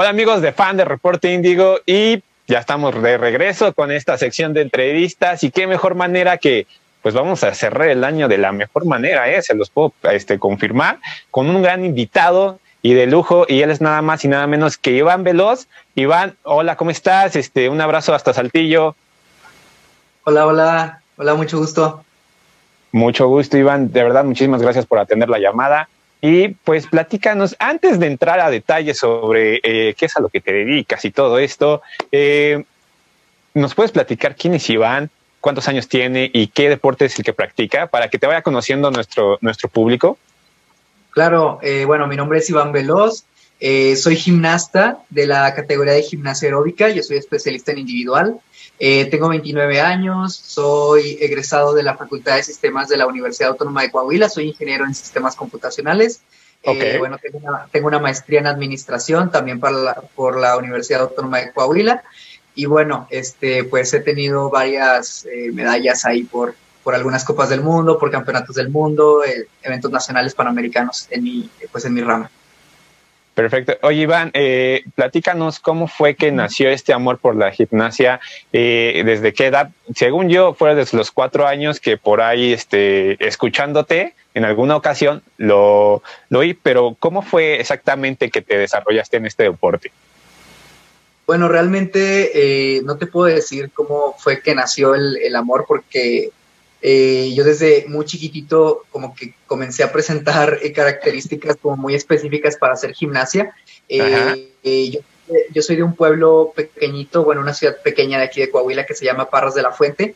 Hola amigos de fan de Reporte Índigo y ya estamos de regreso con esta sección de entrevistas y qué mejor manera que pues vamos a cerrar el año de la mejor manera, ¿eh? se los puedo este, confirmar, con un gran invitado y de lujo y él es nada más y nada menos que Iván Veloz. Iván, hola, ¿cómo estás? Este, un abrazo hasta Saltillo. Hola, hola, hola, mucho gusto. Mucho gusto, Iván. De verdad, muchísimas gracias por atender la llamada. Y pues platícanos, antes de entrar a detalles sobre eh, qué es a lo que te dedicas y todo esto, eh, ¿nos puedes platicar quién es Iván, cuántos años tiene y qué deporte es el que practica para que te vaya conociendo nuestro, nuestro público? Claro, eh, bueno, mi nombre es Iván Veloz, soy gimnasta de la categoría de gimnasia aeróbica, yo soy especialista en individual. Tengo 29 años, soy egresado de la Facultad de Sistemas de la Universidad Autónoma de Coahuila, soy ingeniero en sistemas computacionales. bueno, tengo una, maestría en administración también para por la Universidad Autónoma de Coahuila. Y bueno, este, pues he tenido varias eh, medallas ahí por, por algunas copas del mundo, por campeonatos del mundo, eh, eventos nacionales panamericanos en mi, pues en mi rama. Perfecto. Oye, Iván, eh, platícanos cómo fue que nació este amor por la gimnasia, eh, desde qué edad. Según yo, fue desde los cuatro años que por ahí, este, escuchándote en alguna ocasión, lo, lo oí, pero ¿cómo fue exactamente que te desarrollaste en este deporte? Bueno, realmente eh, no te puedo decir cómo fue que nació el, el amor, porque eh, yo desde muy chiquitito como que comencé a presentar eh, características como muy específicas para hacer gimnasia. Eh, yo, yo, soy de un pueblo pequeñito, bueno, una ciudad pequeña de aquí de Coahuila que se llama Parras de la Fuente.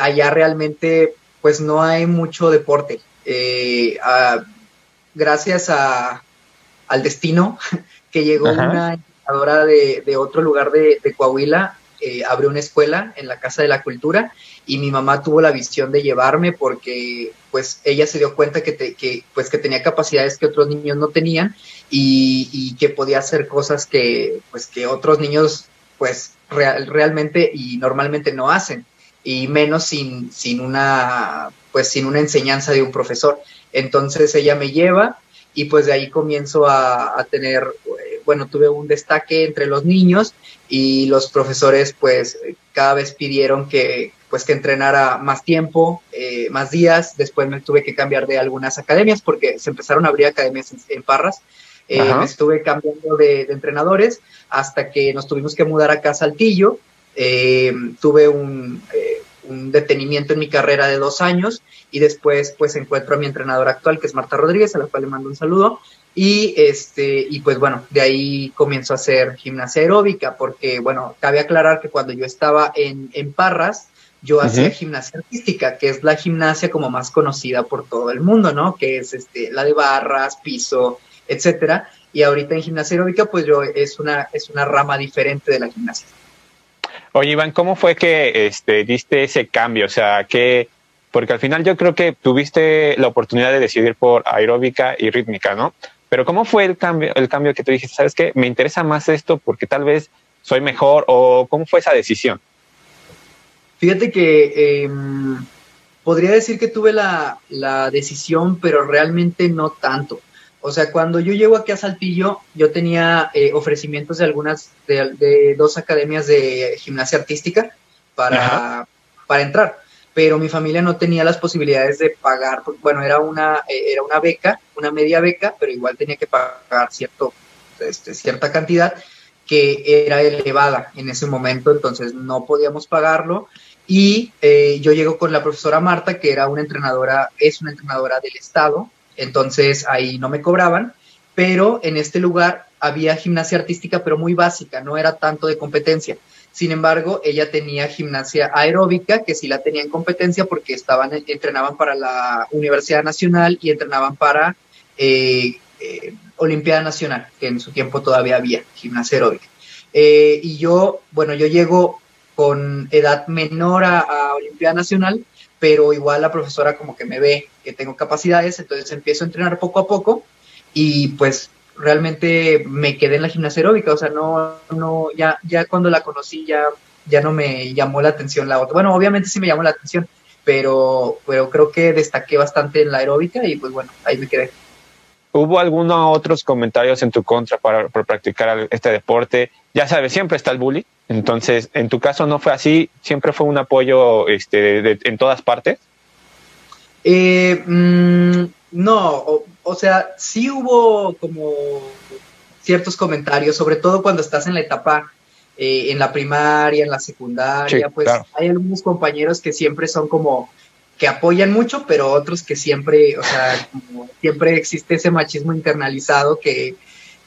allá realmente pues no hay mucho deporte. gracias a, al destino que llegó una entrenadora de, de, otro lugar de, de Coahuila, abrió una escuela en la Casa de la Cultura y mi mamá tuvo la visión de llevarme porque pues ella se dio cuenta que, que, pues, que tenía capacidades que otros niños no tenían y, que podía hacer cosas que pues que otros niños pues realmente y normalmente no hacen. Y menos sin, sin una pues sin una enseñanza de un profesor. Entonces ella me lleva y pues de ahí comienzo a tener bueno tuve un destaque entre los niños y los profesores pues cada vez pidieron que pues que entrenara más tiempo, eh, más días. Después me tuve que cambiar de algunas academias porque se empezaron a abrir academias en, Parras. Eh, me estuve cambiando de, entrenadores hasta que nos tuvimos que mudar acá a Saltillo. Eh, tuve un, un, detenimiento en mi carrera de dos años y después pues encuentro a mi entrenadora actual que es Marta Rodríguez, a la cual le mando un saludo. Y este, y pues bueno, de ahí comienzo a hacer gimnasia aeróbica, porque bueno, cabe aclarar que cuando yo estaba en, en Parras, yo hacía gimnasia artística, que es la gimnasia como más conocida por todo el mundo, ¿no? Que es este, la de barras, piso, etcétera. Y ahorita en gimnasia aeróbica, pues yo es una, es una rama diferente de la gimnasia. Oye, Iván, ¿cómo fue que este, diste ese cambio? O sea, que, porque al final yo creo que tuviste la oportunidad de decidir por aeróbica y rítmica, ¿no? Pero ¿cómo fue el cambio, el cambio que tú dijiste? ¿Sabes qué? Me interesa más esto porque tal vez soy mejor o cómo fue esa decisión? Fíjate que em, podría decir que tuve la, decisión, pero realmente no tanto. O sea, cuando yo llego aquí a Saltillo, yo tenía eh, ofrecimientos de algunas, de, dos academias de gimnasia artística para, para entrar, pero mi familia no tenía las posibilidades de pagar, bueno, era una, eh, era una beca, una media beca, pero igual tenía que pagar cierto, este, cierta cantidad que era elevada en ese momento, entonces no podíamos pagarlo y eh, yo llego con la profesora Marta, que era una entrenadora, es una entrenadora del Estado, entonces ahí no me cobraban, pero en este lugar había gimnasia artística, pero muy básica, no era tanto de competencia. Sin embargo, ella tenía gimnasia aeróbica, que sí la tenía en competencia porque estaban, entrenaban para la Universidad Nacional y entrenaban para eh, eh, Olimpiada Nacional, que en su tiempo todavía había gimnasia aeróbica. y yo, bueno, yo llego con edad menor a, Olimpiada Nacional, pero igual la profesora como que me ve que tengo capacidades, entonces empiezo a entrenar poco a poco y pues realmente me quedé en la gimnasia aeróbica, o sea, no, no, ya, ya cuando la conocí ya, ya no me llamó la atención la otra. Bueno, obviamente sí me llamó la atención, pero, pero creo que destaqué bastante en la aeróbica y pues bueno, ahí me quedé. ¿Hubo algunos otros comentarios en tu contra para, practicar este deporte? Ya sabes, siempre está el bullying. Entonces, en tu caso no fue así, siempre fue un apoyo este, en todas partes. Eh, mm, no, o, sea, sí hubo como ciertos comentarios, sobre todo cuando estás en la etapa eh, en la primaria, en la secundaria, pues hay algunos compañeros que siempre son como que apoyan mucho, pero otros que siempre, o sea, siempre existe ese machismo internalizado que,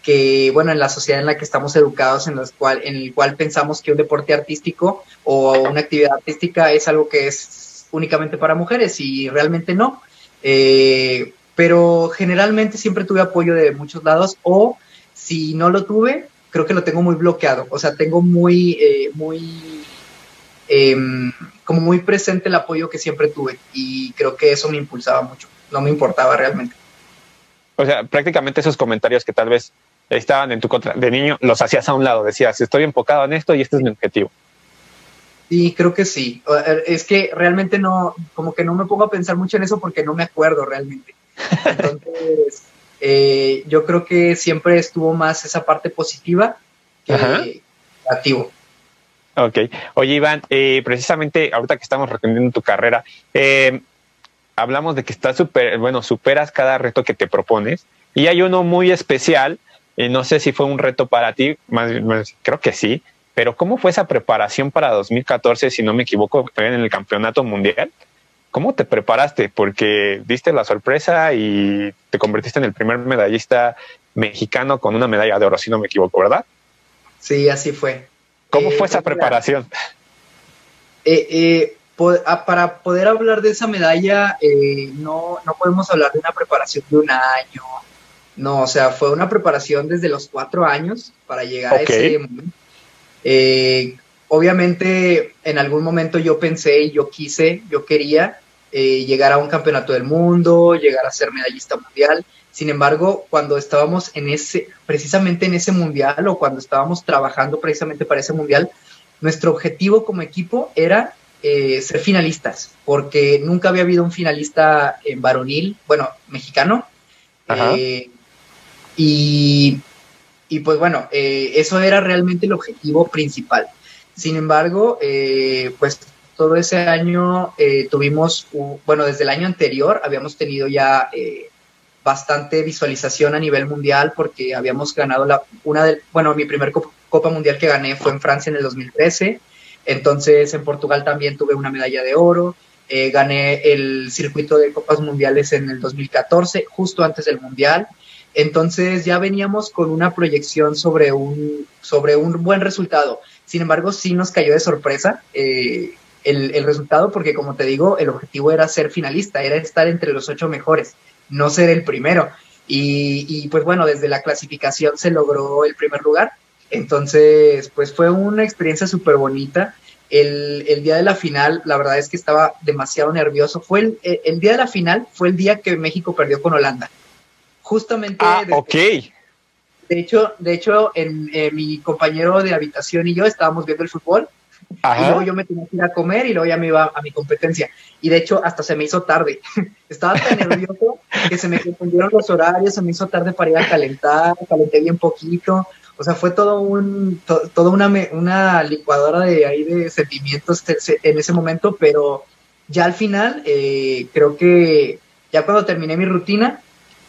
que, bueno, en la sociedad en la que estamos educados, en, los cual, en el cual pensamos que un deporte artístico o una actividad artística es algo que es únicamente para mujeres y realmente no. Eh, pero generalmente siempre tuve apoyo de muchos lados o si no lo tuve, creo que lo tengo muy bloqueado. O sea, tengo muy, eh, muy Em, como muy presente el apoyo que siempre tuve y creo que eso me impulsaba mucho, no me importaba realmente. O sea, prácticamente esos comentarios que tal vez estaban en tu contra de niño, los hacías a un lado, decías, estoy enfocado en esto y este es mi objetivo. Sí, creo que sí. Es que realmente no, como que no me pongo a pensar mucho en eso porque no me acuerdo realmente. Entonces, eh, yo creo que siempre estuvo más esa parte positiva que negativo. Ok. Oye, Iván, eh, precisamente ahorita que estamos retendiendo tu carrera, eh, hablamos de que estás super, bueno, superas cada reto que te propones y hay uno muy especial. y no sé si fue un reto para ti, más, creo que sí, pero ¿cómo fue esa preparación para 2014, si no me equivoco, en el campeonato mundial? ¿Cómo te preparaste? Porque diste la sorpresa y te convertiste en el primer medallista mexicano con una medalla de oro, si no me equivoco, ¿verdad? Sí, así fue. ¿Cómo fue esa preparación? Eh, eh, ah, para poder hablar de esa medalla, eh, no, no podemos hablar de una preparación de un año. No, o sea, fue una preparación desde los cuatro años para llegar a ese momento. Obviamente, en algún momento yo pensé, yo quise, yo quería llegar a un campeonato del mundo, llegar a ser medallista mundial. Sin embargo, cuando estábamos en ese, precisamente en ese mundial o cuando estábamos trabajando precisamente para ese mundial, nuestro objetivo como equipo era eh, ser finalistas, porque nunca había habido un finalista en varonil, bueno, mexicano. Eh, y, pues bueno, eh, eso era realmente el objetivo principal. Sin embargo, pues todo ese año tuvimos, bueno, desde el año anterior habíamos tenido ya bastante visualización a nivel mundial porque habíamos ganado la, una de, bueno, mi primer Copa Mundial que gané fue en Francia en el 2013, entonces en Portugal también tuve una medalla de oro, eh, gané el circuito de Copas Mundiales en el 2014, justo antes del Mundial, entonces ya veníamos con una proyección sobre un, sobre un buen resultado. Sin embargo, sí nos cayó de sorpresa eh, el, el, resultado porque, como te digo, el objetivo era ser finalista, era estar entre los ocho mejores no ser el primero. Y, pues bueno, desde la clasificación se logró el primer lugar. Entonces, pues fue una experiencia súper bonita. El, día de la final, la verdad es que estaba demasiado nervioso. Fue el, el, día de la final, fue el día que México perdió con Holanda. Justamente. Ah, ok. De hecho, de hecho en, eh, mi compañero de habitación y yo estábamos viendo el fútbol y luego yo me tenía que ir a comer y luego ya me iba a mi competencia. Y de hecho, hasta se me hizo tarde. Estaba tan nervioso que se me confundieron los horarios, se me hizo tarde para ir a calentar, calenté bien poquito. O sea, fue todo un, todo una, una licuadora de ahí de sentimientos en ese momento, pero ya al final, eh, creo que ya cuando terminé mi rutina,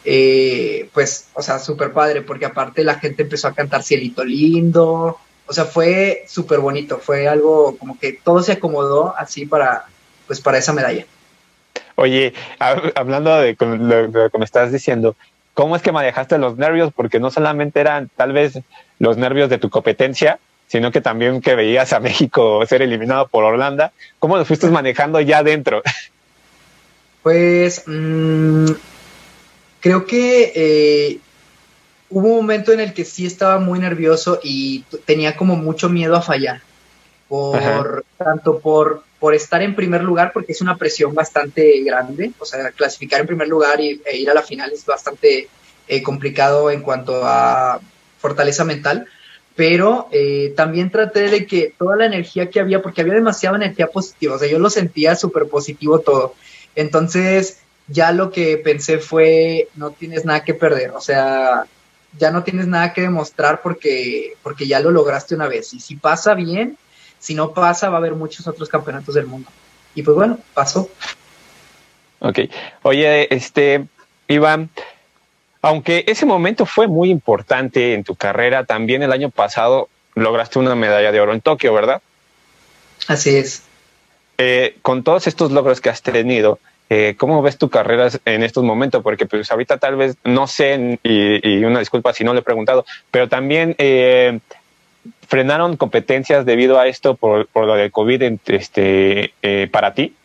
eh, pues, o sea, súper padre, porque aparte la gente empezó a cantar Cielito Lindo, o sea, fue súper bonito, fue algo como que todo se acomodó así para, pues para esa medalla. Oye, hablando de, lo, que me estás diciendo, ¿cómo es que manejaste los nervios? Porque no solamente eran tal vez los nervios de tu competencia, sino que también que veías a México ser eliminado por Holanda. ¿Cómo lo fuiste manejando ya dentro? Pues mm, creo que eh, hubo un momento en el que sí estaba muy nervioso y tenía como mucho miedo a fallar. Por, tanto por, por estar en primer lugar, porque es una presión bastante grande. O sea, clasificar en primer lugar y, e ir a la final es bastante eh, complicado en cuanto a fortaleza mental. Pero eh, también traté de que toda la energía que había, porque había demasiada energía positiva, o sea, yo lo sentía súper positivo todo. Entonces, ya lo que pensé fue, no tienes nada que perder, o sea, ya no tienes nada que demostrar porque, porque ya lo lograste una vez. Y si pasa bien, si no pasa, va a haber muchos otros campeonatos del mundo. Y pues bueno, pasó. Ok. Oye, este, Iván, aunque ese momento fue muy importante en tu carrera, también el año pasado lograste una medalla de oro en Tokio, ¿verdad? Así es. Eh, con todos estos logros que has tenido, eh, ¿Cómo ves tu carrera en estos momentos? Porque pues ahorita tal vez no sé, y, una disculpa si no le he preguntado, pero también eh, frenaron competencias debido a esto por, lo del COVID este, eh, para ti.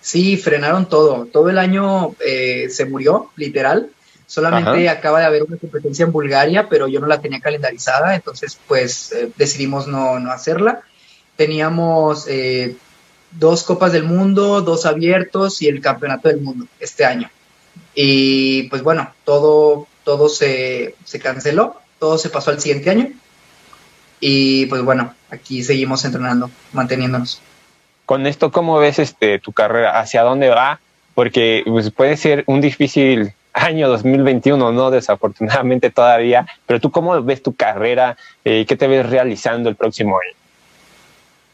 Sí, frenaron todo. Todo el año se murió, literal. Solamente acaba de haber una competencia en Bulgaria, pero yo no la tenía calendarizada, entonces pues decidimos no, no hacerla. Teníamos dos Copas del Mundo, dos abiertos y el Campeonato del Mundo este año. Y pues bueno, todo, todo se, canceló, todo se pasó al siguiente año. Y pues bueno, aquí seguimos entrenando, manteniéndonos. Con esto, ¿cómo ves este, tu carrera? ¿Hacia dónde va? Porque pues, puede ser un difícil año 2021, ¿no? Desafortunadamente todavía, pero tú cómo ves tu carrera eh, qué te ves realizando el próximo año?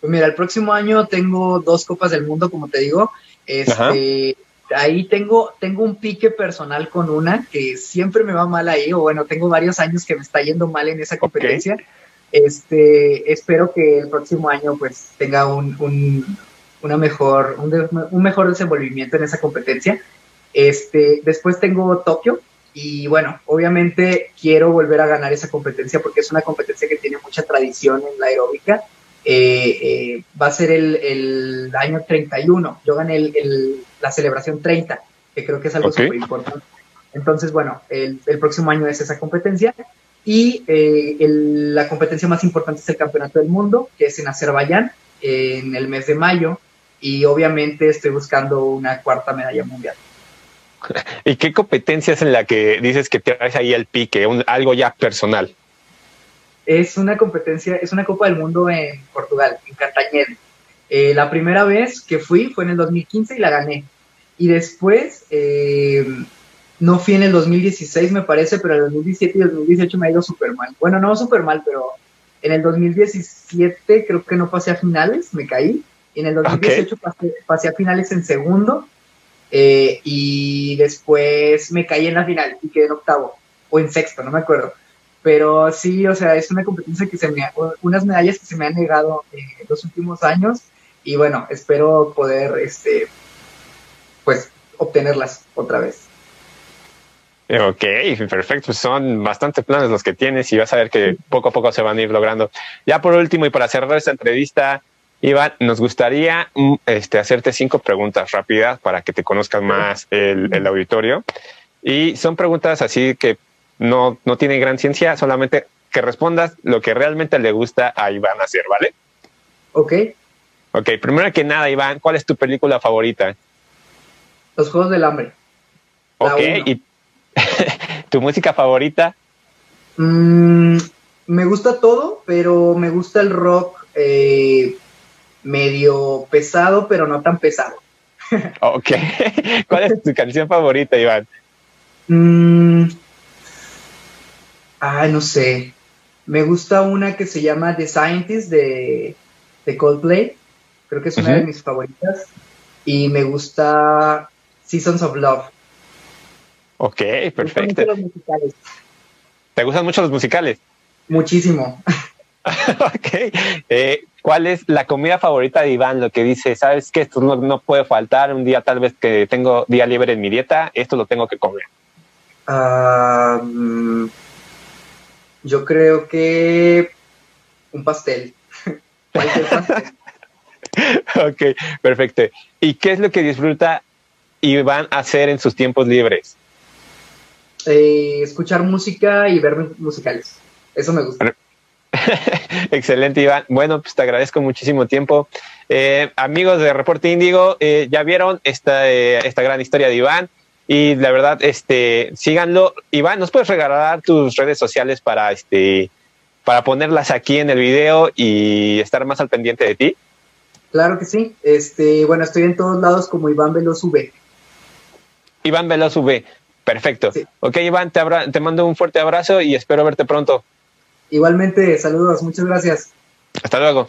Pues mira, el próximo año tengo dos Copas del Mundo, como te digo. Este, ahí tengo, tengo un pique personal con una que siempre me va mal ahí, o bueno, tengo varios años que me está yendo mal en esa competencia. Este, espero que el próximo año pues tenga un, un una mejor, un, un, mejor desenvolvimiento en esa competencia. Este, después tengo Tokio y bueno, obviamente quiero volver a ganar esa competencia porque es una competencia que tiene mucha tradición en la aeróbica eh, eh, va a ser el, año 31. Yo gané el, la celebración 30, que creo que es algo súper importante. Entonces, bueno, el, próximo año es esa competencia. Y eh, la competencia más importante es el Campeonato del Mundo, que es en Azerbaiyán, en el mes de mayo. Y obviamente estoy buscando una cuarta medalla mundial. ¿Y qué competencia es en la que dices que te traes ahí el pique, algo ya personal? Es una competencia, es una Copa del Mundo en Portugal, en Cartagena. Eh, la primera vez que fui fue en el 2015 y la gané. Y después, eh, no fui en el 2016 me parece, pero en el 2017 y el 2018 me ha ido súper mal. Bueno, no súper mal, pero en el 2017 creo que no pasé a finales, me caí. Y en el 2018 pasé, a finales en segundo. Eh, y después me caí en la final y quedé en octavo o en sexto, no me acuerdo. Pero sí, o sea, es una competencia que se me, unas medallas que se me han negado en los últimos años y bueno, espero poder, este, pues, obtenerlas otra vez. Ok, perfecto. Son bastantes planes los que tienes y vas a ver que poco a poco se van a ir logrando. Ya por último y para cerrar esta entrevista, Iván, nos gustaría mm, este, hacerte cinco preguntas rápidas para que te conozcan más el, el auditorio. Y son preguntas así que no, no tiene gran ciencia, solamente que respondas lo que realmente le gusta a Iván hacer, ¿vale? Ok. Ok, primero que nada, Iván, ¿cuál es tu película favorita? Los Juegos del Hambre. Ok, ¿y tu música favorita? Mm, me gusta todo, pero me gusta el rock eh, medio pesado, pero no tan pesado. ok, ¿cuál es tu canción favorita, Iván? Mm, Ay, no sé. Me gusta una que se llama The Scientist de, Coldplay. Creo que es una de mis favoritas. Y me gusta Seasons of Love. Ok, perfecto. Me gustan los musicales. ¿Te gustan mucho los musicales? Muchísimo. ok. Eh, ¿Cuál es la comida favorita de Iván? Lo que dice, ¿sabes que Esto no, puede faltar. Un día tal vez que tengo día libre en mi dieta, esto lo tengo que comer. Ah... Yo creo que un pastel. ok, perfecto. ¿Y qué es lo que disfruta y van a hacer en sus tiempos libres? Eh, escuchar música y ver musicales. Eso me gusta. Excelente, Iván. Bueno, pues te agradezco muchísimo tiempo. Eh, amigos de Reporte Índigo, eh, ya vieron esta, esta gran historia de Iván. Y la verdad, este, síganlo. Iván, ¿nos puedes regalar tus redes sociales para este para ponerlas aquí en el video y estar más al pendiente de ti? Claro que sí. Este, bueno, estoy en todos lados como Iván Veloz V. Iván Veloz V. Perfecto. Ok, Iván, te, te mando un fuerte abrazo y espero verte pronto. Igualmente, saludos, muchas gracias. Hasta luego.